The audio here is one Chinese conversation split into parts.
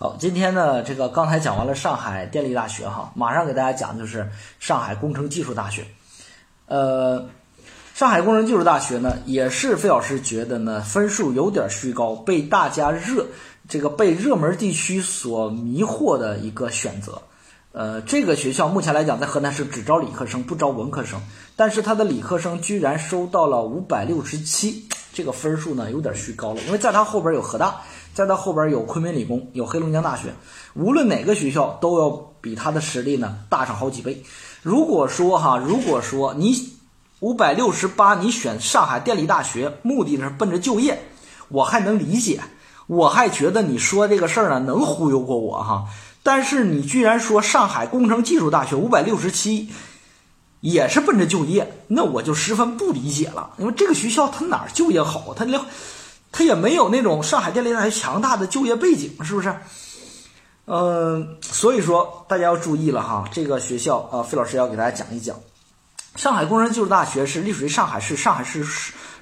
好，今天呢，这个刚才讲完了上海电力大学哈，马上给大家讲就是上海工程技术大学。呃，上海工程技术大学呢，也是费老师觉得呢分数有点虚高，被大家热这个被热门地区所迷惑的一个选择。呃，这个学校目前来讲在河南省只招理科生，不招文科生，但是它的理科生居然收到了五百六十七，这个分数呢有点虚高了，因为在他后边有河大。在他后边有昆明理工，有黑龙江大学，无论哪个学校都要比他的实力呢大上好几倍。如果说哈，如果说你五百六十八，你选上海电力大学，目的是奔着就业，我还能理解，我还觉得你说这个事儿呢能忽悠过我哈。但是你居然说上海工程技术大学五百六十七，也是奔着就业，那我就十分不理解了，因为这个学校它哪儿就业好，它连。它也没有那种上海电力大学强大的就业背景，是不是？嗯，所以说大家要注意了哈，这个学校啊，费老师要给大家讲一讲。上海工程技术大学是隶属于上海市上海市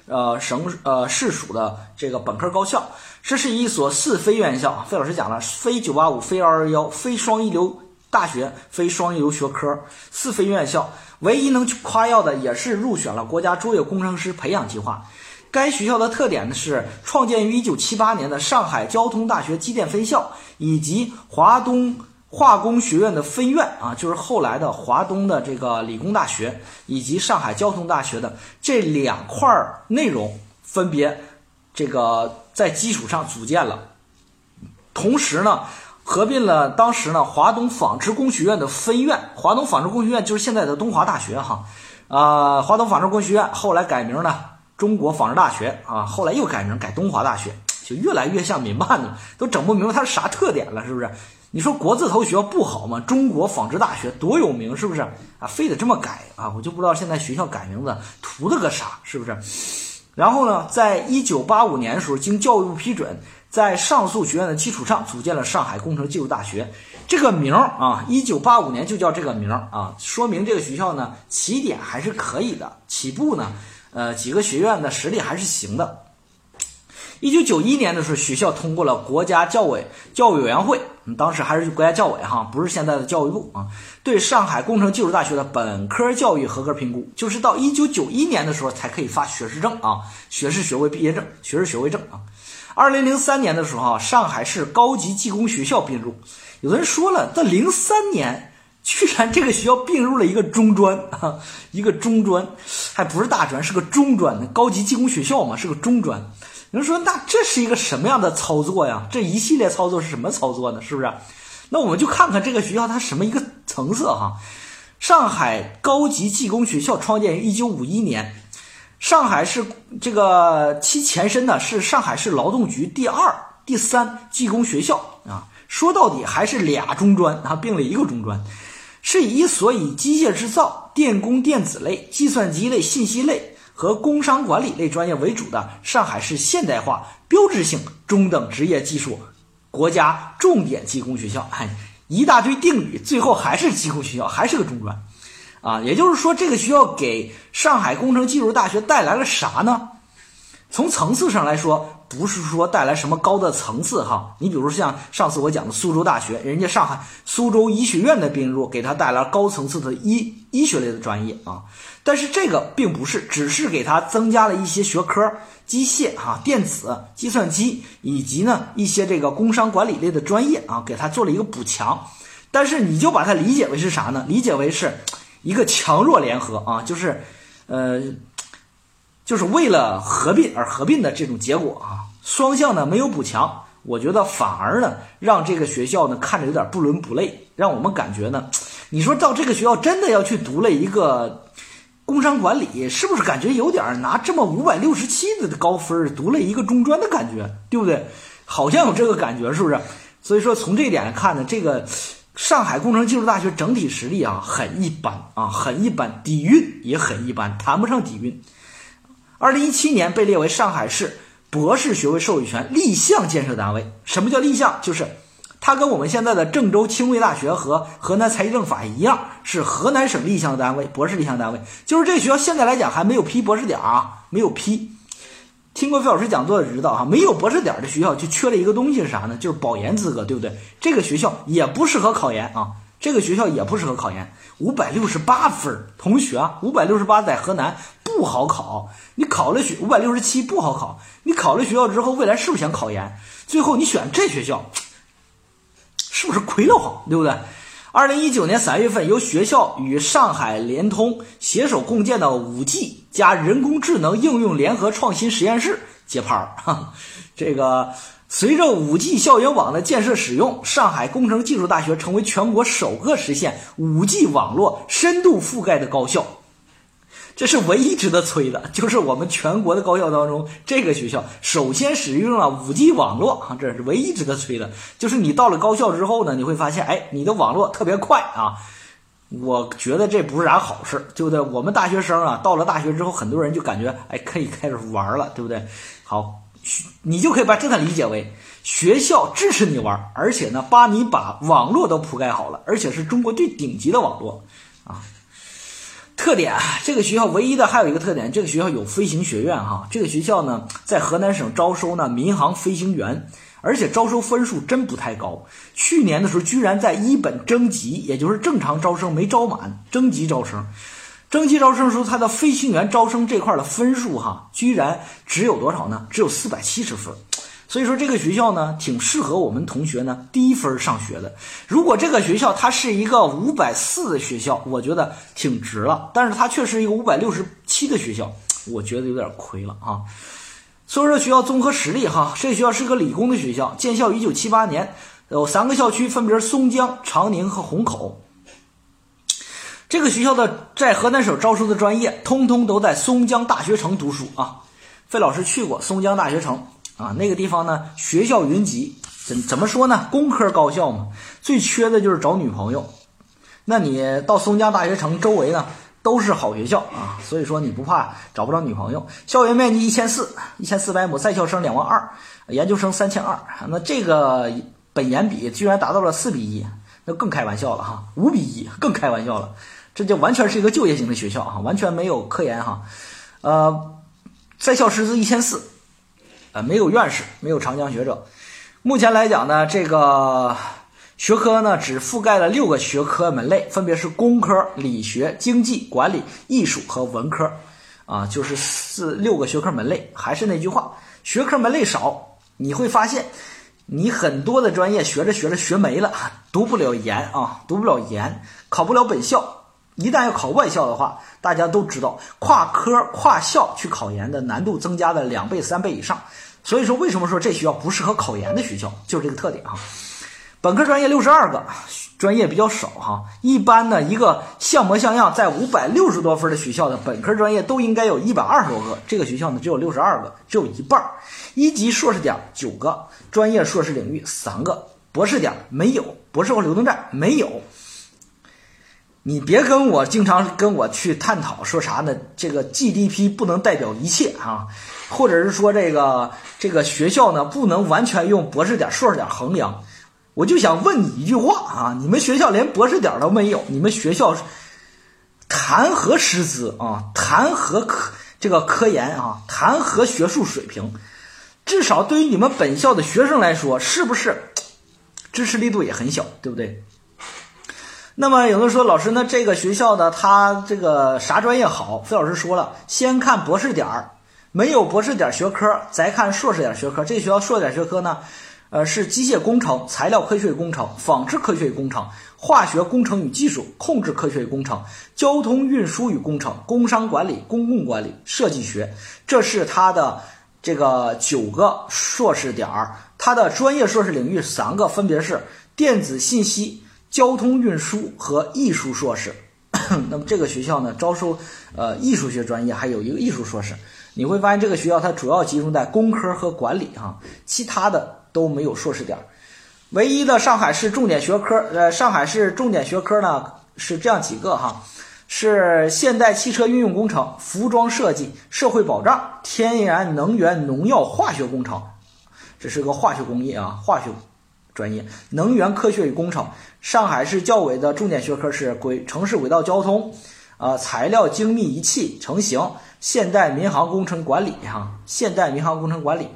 呃省呃市属的这个本科高校，这是一所四非院校。费老师讲了，非九八五，非二二幺，非双一流大学，非双一流学科，四非院校。唯一能夸耀的也是入选了国家卓越工程师培养计划。该学校的特点呢是创建于一九七八年的上海交通大学机电分校，以及华东化工学院的分院啊，就是后来的华东的这个理工大学，以及上海交通大学的这两块内容分别这个在基础上组建了，同时呢合并了当时呢华东纺织工学院的分院，华东纺织工学院就是现在的东华大学哈，啊，华东纺织工学院后来改名呢。中国纺织大学啊，后来又改名改东华大学，就越来越像民办的，都整不明白它是啥特点了，是不是？你说国字头学校不好吗？中国纺织大学多有名，是不是？啊，非得这么改啊？我就不知道现在学校改名字图了个啥，是不是？然后呢，在一九八五年的时候，经教育部批准，在上述学院的基础上，组建了上海工程技术大学。这个名儿啊，一九八五年就叫这个名儿啊，说明这个学校呢，起点还是可以的，起步呢。呃，几个学院的实力还是行的。一九九一年的时候，学校通过了国家教委教育委员会，当时还是国家教委哈，不是现在的教育部啊，对上海工程技术大学的本科教育合格评估，就是到一九九一年的时候才可以发学士证啊，学士学位毕业证、学士学位证啊。二零零三年的时候，上海市高级技工学校并入，有的人说了，到零三年。居然这个学校并入了一个中专啊，一个中专，还不是大专，是个中专，高级技工学校嘛，是个中专。有人说，那这是一个什么样的操作呀？这一系列操作是什么操作呢？是不是？那我们就看看这个学校它什么一个层次哈。上海高级技工学校创建于一九五一年，上海市这个其前身呢是上海市劳动局第二、第三技工学校啊。说到底还是俩中专啊，并了一个中专。是以所以机械制造、电工电子类、计算机类、信息类和工商管理类专业为主的上海市现代化标志性中等职业技术国家重点技工学校。哎，一大堆定语，最后还是技工学校，还是个中专，啊，也就是说，这个学校给上海工程技术大学带来了啥呢？从层次上来说。不是说带来什么高的层次哈，你比如像上次我讲的苏州大学，人家上海苏州医学院的并入，给他带来高层次的医医学类的专业啊。但是这个并不是，只是给他增加了一些学科，机械哈、电子、计算机以及呢一些这个工商管理类的专业啊，给他做了一个补强。但是你就把它理解为是啥呢？理解为是一个强弱联合啊，就是呃。就是为了合并而合并的这种结果啊，双向呢没有补强，我觉得反而呢让这个学校呢看着有点不伦不类，让我们感觉呢，你说到这个学校真的要去读了一个工商管理，是不是感觉有点拿这么五百六十七的高分读了一个中专的感觉，对不对？好像有这个感觉，是不是？所以说从这一点来看呢，这个上海工程技术大学整体实力啊很一般啊，很一般，底蕴也很一般，谈不上底蕴。二零一七年被列为上海市博士学位授予权立项建设单位。什么叫立项？就是它跟我们现在的郑州清华大学和河南财政法一样，是河南省立项单位，博士立项单位。就是这学校现在来讲还没有批博士点啊，没有批。听过费老师讲座的知道哈，没有博士点的学校就缺了一个东西是啥呢？就是保研资格，对不对？这个学校也不适合考研啊，这个学校也不适合考研。五百六十八分，同学，五百六十八在河南不好考。你考了学五百六十七不好考，你考了学校之后，未来是不是想考研？最后你选这学校，是不是亏了慌？对不对？二零一九年三月份，由学校与上海联通携手共建的五 G 加人工智能应用联合创新实验室揭牌儿。这个随着五 G 校园网的建设使用，上海工程技术大学成为全国首个实现五 G 网络深度覆盖的高校。这是唯一值得吹的，就是我们全国的高校当中，这个学校首先使用了五 G 网络啊，这是唯一值得吹的。就是你到了高校之后呢，你会发现，哎，你的网络特别快啊。我觉得这不是啥好事，对不对？我们大学生啊，到了大学之后，很多人就感觉，哎，可以开始玩了，对不对？好，你就可以把这个理解为学校支持你玩，而且呢，帮你把网络都铺盖好了，而且是中国最顶级的网络啊。特点，这个学校唯一的还有一个特点，这个学校有飞行学院哈。这个学校呢，在河南省招收呢民航飞行员，而且招收分数真不太高。去年的时候，居然在一本征集，也就是正常招生没招满，征集招生，征集招生时候，他的飞行员招生这块的分数哈，居然只有多少呢？只有四百七十分。所以说这个学校呢，挺适合我们同学呢低分上学的。如果这个学校它是一个五百四的学校，我觉得挺值了。但是它却是一个五百六十七的学校，我觉得有点亏了啊。所以说学校综合实力哈，这学校是个理工的学校，建校一九七八年，有三个校区，分别是松江、长宁和虹口。这个学校的在河南省招收的专业，通通都在松江大学城读书啊。费老师去过松江大学城。啊，那个地方呢，学校云集，怎怎么说呢？工科高校嘛，最缺的就是找女朋友。那你到松江大学城周围呢，都是好学校啊，所以说你不怕找不着女朋友。校园面积一千四，一千四百亩，在校生两万二，研究生三千二。那这个本研比居然达到了四比一，那更开玩笑了哈，五比一更开玩笑了，这就完全是一个就业型的学校哈，完全没有科研哈。呃，在校师资一千四。没有院士，没有长江学者。目前来讲呢，这个学科呢只覆盖了六个学科门类，分别是工科、理学、经济、管理、艺术和文科，啊，就是四六个学科门类。还是那句话，学科门类少，你会发现你很多的专业学着学着学没了，读不了研啊，读不了研，考不了本校。一旦要考外校的话，大家都知道跨科跨校去考研的难度增加了两倍三倍以上。所以说，为什么说这学校不适合考研的学校，就是这个特点哈。本科专业六十二个，专业比较少哈。一般呢，一个像模像样在五百六十多分的学校的本科专业都应该有一百二十多个，这个学校呢只有六十二个，只有一半。一级硕士点九个，专业硕士领域三个，博士点没有，博士后流动站没有。你别跟我经常跟我去探讨说啥呢？这个 GDP 不能代表一切啊，或者是说这个这个学校呢不能完全用博士点、硕士点衡量。我就想问你一句话啊，你们学校连博士点都没有，你们学校谈何师资啊？谈何科这个科研啊？谈何学术水平？至少对于你们本校的学生来说，是不是支持力度也很小，对不对？那么有人说，老师，那这个学校呢，它这个啥专业好？费老师说了，先看博士点儿，没有博士点学科，再看硕士点学科。这学校硕士点学科呢，呃，是机械工程、材料科学与工程、纺织科学与工程、化学工程与技术、控制科学与工程、交通运输与工程、工商管理、公共管理、设计学。这是它的这个九个硕士点儿，它的专业硕士领域三个，分别是电子信息。交通运输和艺术硕士，那么这个学校呢，招收呃艺术学专业，还有一个艺术硕士。你会发现这个学校它主要集中在工科和管理哈，其他的都没有硕士点。唯一的上海市重点学科，呃，上海市重点学科呢是这样几个哈，是现代汽车运用工程、服装设计、社会保障、天然能源、农药、化学工程，这是个化学工业啊，化学。专业能源科学与工程，上海市教委的重点学科是轨城市轨道交通，呃，材料精密仪器成型，现代民航工程管理哈，现代民航工程管理。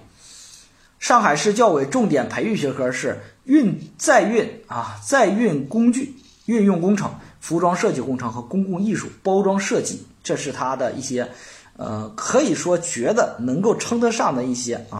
上海市教委重点培育学科是运载运啊，载运工具运用工程、服装设计工程和公共艺术包装设计，这是它的一些，呃，可以说觉得能够称得上的一些啊。